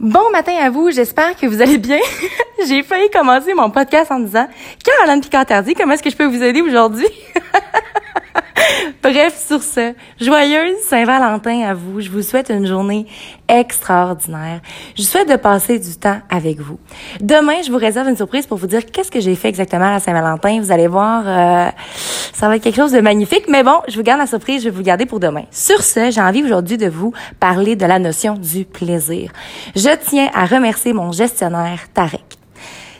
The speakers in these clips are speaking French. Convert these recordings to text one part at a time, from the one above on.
Bon matin à vous, j'espère que vous allez bien. J'ai failli commencer mon podcast en disant Caroline Picantardi, comment est-ce que je peux vous aider aujourd'hui? Bref, sur ce, joyeuse Saint-Valentin à vous. Je vous souhaite une journée extraordinaire. Je souhaite de passer du temps avec vous. Demain, je vous réserve une surprise pour vous dire qu'est-ce que j'ai fait exactement à Saint-Valentin. Vous allez voir, euh, ça va être quelque chose de magnifique. Mais bon, je vous garde la surprise, je vais vous garder pour demain. Sur ce, j'ai envie aujourd'hui de vous parler de la notion du plaisir. Je tiens à remercier mon gestionnaire Tarek.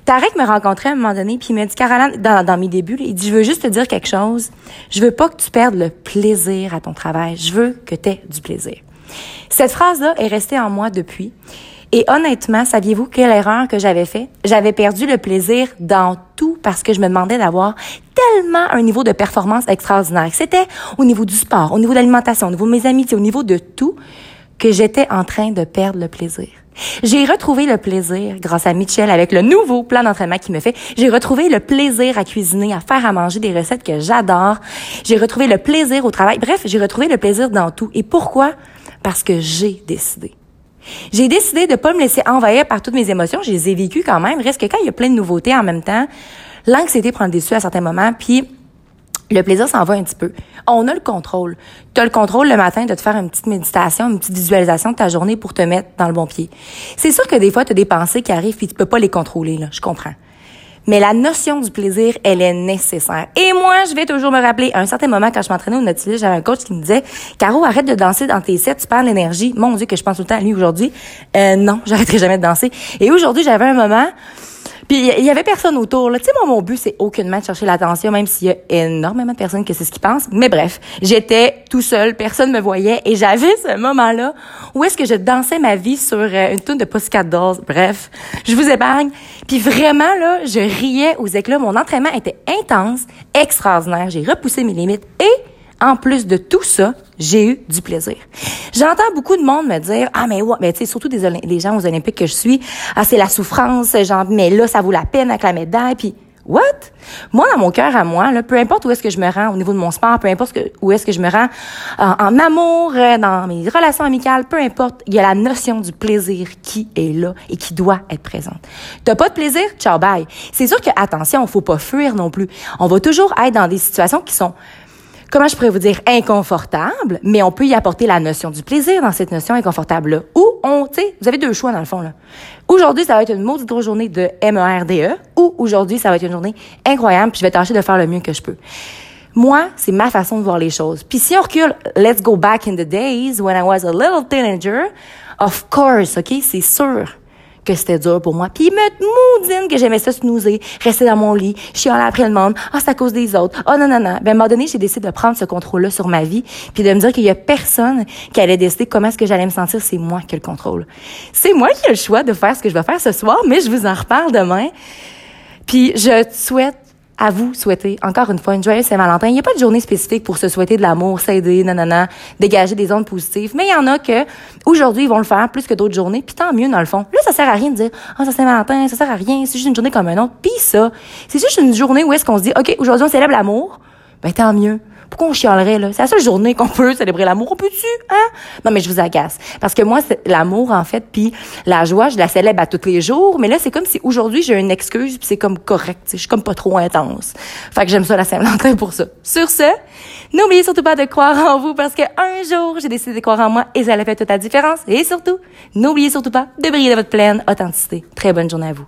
Tarek me rencontrait à un moment donné, puis il m'a dit, Caroline, dans, dans mes débuts, il dit, je veux juste te dire quelque chose. Je veux pas que tu perdes le plaisir à ton travail. Je veux que tu aies du plaisir. Cette phrase-là est restée en moi depuis. Et honnêtement, saviez-vous quelle erreur que j'avais fait? J'avais perdu le plaisir dans tout parce que je me demandais d'avoir tellement un niveau de performance extraordinaire. C'était au niveau du sport, au niveau de l'alimentation, au niveau de mes amitiés, au niveau de tout, que j'étais en train de perdre le plaisir. J'ai retrouvé le plaisir grâce à Mitchell avec le nouveau plan d'entraînement qu'il me fait. J'ai retrouvé le plaisir à cuisiner, à faire à manger des recettes que j'adore. J'ai retrouvé le plaisir au travail. Bref, j'ai retrouvé le plaisir dans tout. Et pourquoi? Parce que j'ai décidé. J'ai décidé de pas me laisser envahir par toutes mes émotions. Je les ai vécues quand même. Reste que quand il y a plein de nouveautés en même temps, l'anxiété prend le dessus à certains moments. Puis le plaisir s'en va un petit peu. On a le contrôle. Tu as le contrôle le matin de te faire une petite méditation, une petite visualisation de ta journée pour te mettre dans le bon pied. C'est sûr que des fois, tu as des pensées qui arrivent et tu peux pas les contrôler. Je comprends. Mais la notion du plaisir, elle est nécessaire. Et moi, je vais toujours me rappeler, à un certain moment, quand je m'entraînais au Nautilus, j'avais un coach qui me disait, Caro, arrête de danser dans tes sets, tu perds l'énergie. Mon Dieu, que je pense tout le temps à lui aujourd'hui. Euh, non, j'arrêterai jamais de danser. Et aujourd'hui, j'avais un moment puis il y avait personne autour. Tu sais, moi, mon but, c'est aucunement de chercher l'attention, même s'il y a énormément de personnes que c'est ce qu'ils pensent. Mais bref, j'étais tout seul, personne me voyait, et j'avais ce moment-là où est-ce que je dansais ma vie sur euh, une tune de Pussycat. Bref, je vous épargne. Puis vraiment, là, je riais aux éclats. Mon entraînement était intense, extraordinaire. J'ai repoussé mes limites et en plus de tout ça, j'ai eu du plaisir. J'entends beaucoup de monde me dire ah mais ouais, mais tu sais surtout des gens aux Olympiques que je suis, ah c'est la souffrance, genre mais là ça vaut la peine avec la médaille puis What? Moi, dans mon cœur à moi, là, peu importe où est-ce que je me rends au niveau de mon sport, peu importe où est-ce que je me rends en, amour, euh, dans mes relations amicales, peu importe, il y a la notion du plaisir qui est là et qui doit être présente. T'as pas de plaisir? Ciao, bye. C'est sûr que, attention, faut pas fuir non plus. On va toujours être dans des situations qui sont comment je pourrais vous dire, inconfortable, mais on peut y apporter la notion du plaisir dans cette notion inconfortable-là. Ou on, tu sais, vous avez deux choix dans le fond, là. Aujourd'hui, ça va être une maudite journée de MERDE, e, ou aujourd'hui, ça va être une journée incroyable, puis je vais tâcher de faire le mieux que je peux. Moi, c'est ma façon de voir les choses. Puis si on recule, let's go back in the days when I was a little teenager, of course, OK, c'est sûr que c'était dur pour moi. Puis il me moudine que j'aimais ça snoozer, rester dans mon lit, chialer après le monde. Ah, c'est à cause des autres. Ah, oh, non, non, non. Ben, à un moment donné, j'ai décidé de prendre ce contrôle-là sur ma vie, puis de me dire qu'il y a personne qui allait décider comment est-ce que j'allais me sentir. C'est moi qui ai le contrôle. C'est moi qui ai le choix de faire ce que je vais faire ce soir, mais je vous en reparle demain. Puis je souhaite à vous souhaiter, encore une fois, une joyeuse Saint-Valentin. Il n'y a pas de journée spécifique pour se souhaiter de l'amour, s'aider, nanana, dégager des ondes positives. Mais il y en a que, aujourd'hui, ils vont le faire plus que d'autres journées. Puis tant mieux, dans le fond. Là, ça sert à rien de dire, ah, oh, ça Saint-Valentin, ça sert à rien. C'est juste une journée comme un autre. Puis ça, c'est juste une journée où est-ce qu'on se dit, OK, aujourd'hui, on célèbre l'amour. Ben, tant mieux. Pourquoi on chialerait, là? C'est la seule journée qu'on peut célébrer l'amour. On peut-tu, hein? Non, mais je vous agace. Parce que moi, c'est l'amour, en fait, puis la joie, je la célèbre à tous les jours. Mais là, c'est comme si aujourd'hui, j'ai une excuse, puis c'est comme correct. Je suis comme pas trop intense. Fait que j'aime ça, la Saint-Valentin, pour ça. Sur ce, n'oubliez surtout pas de croire en vous, parce que un jour, j'ai décidé de croire en moi, et ça a fait toute la différence. Et surtout, n'oubliez surtout pas de briller de votre pleine authenticité. Très bonne journée à vous.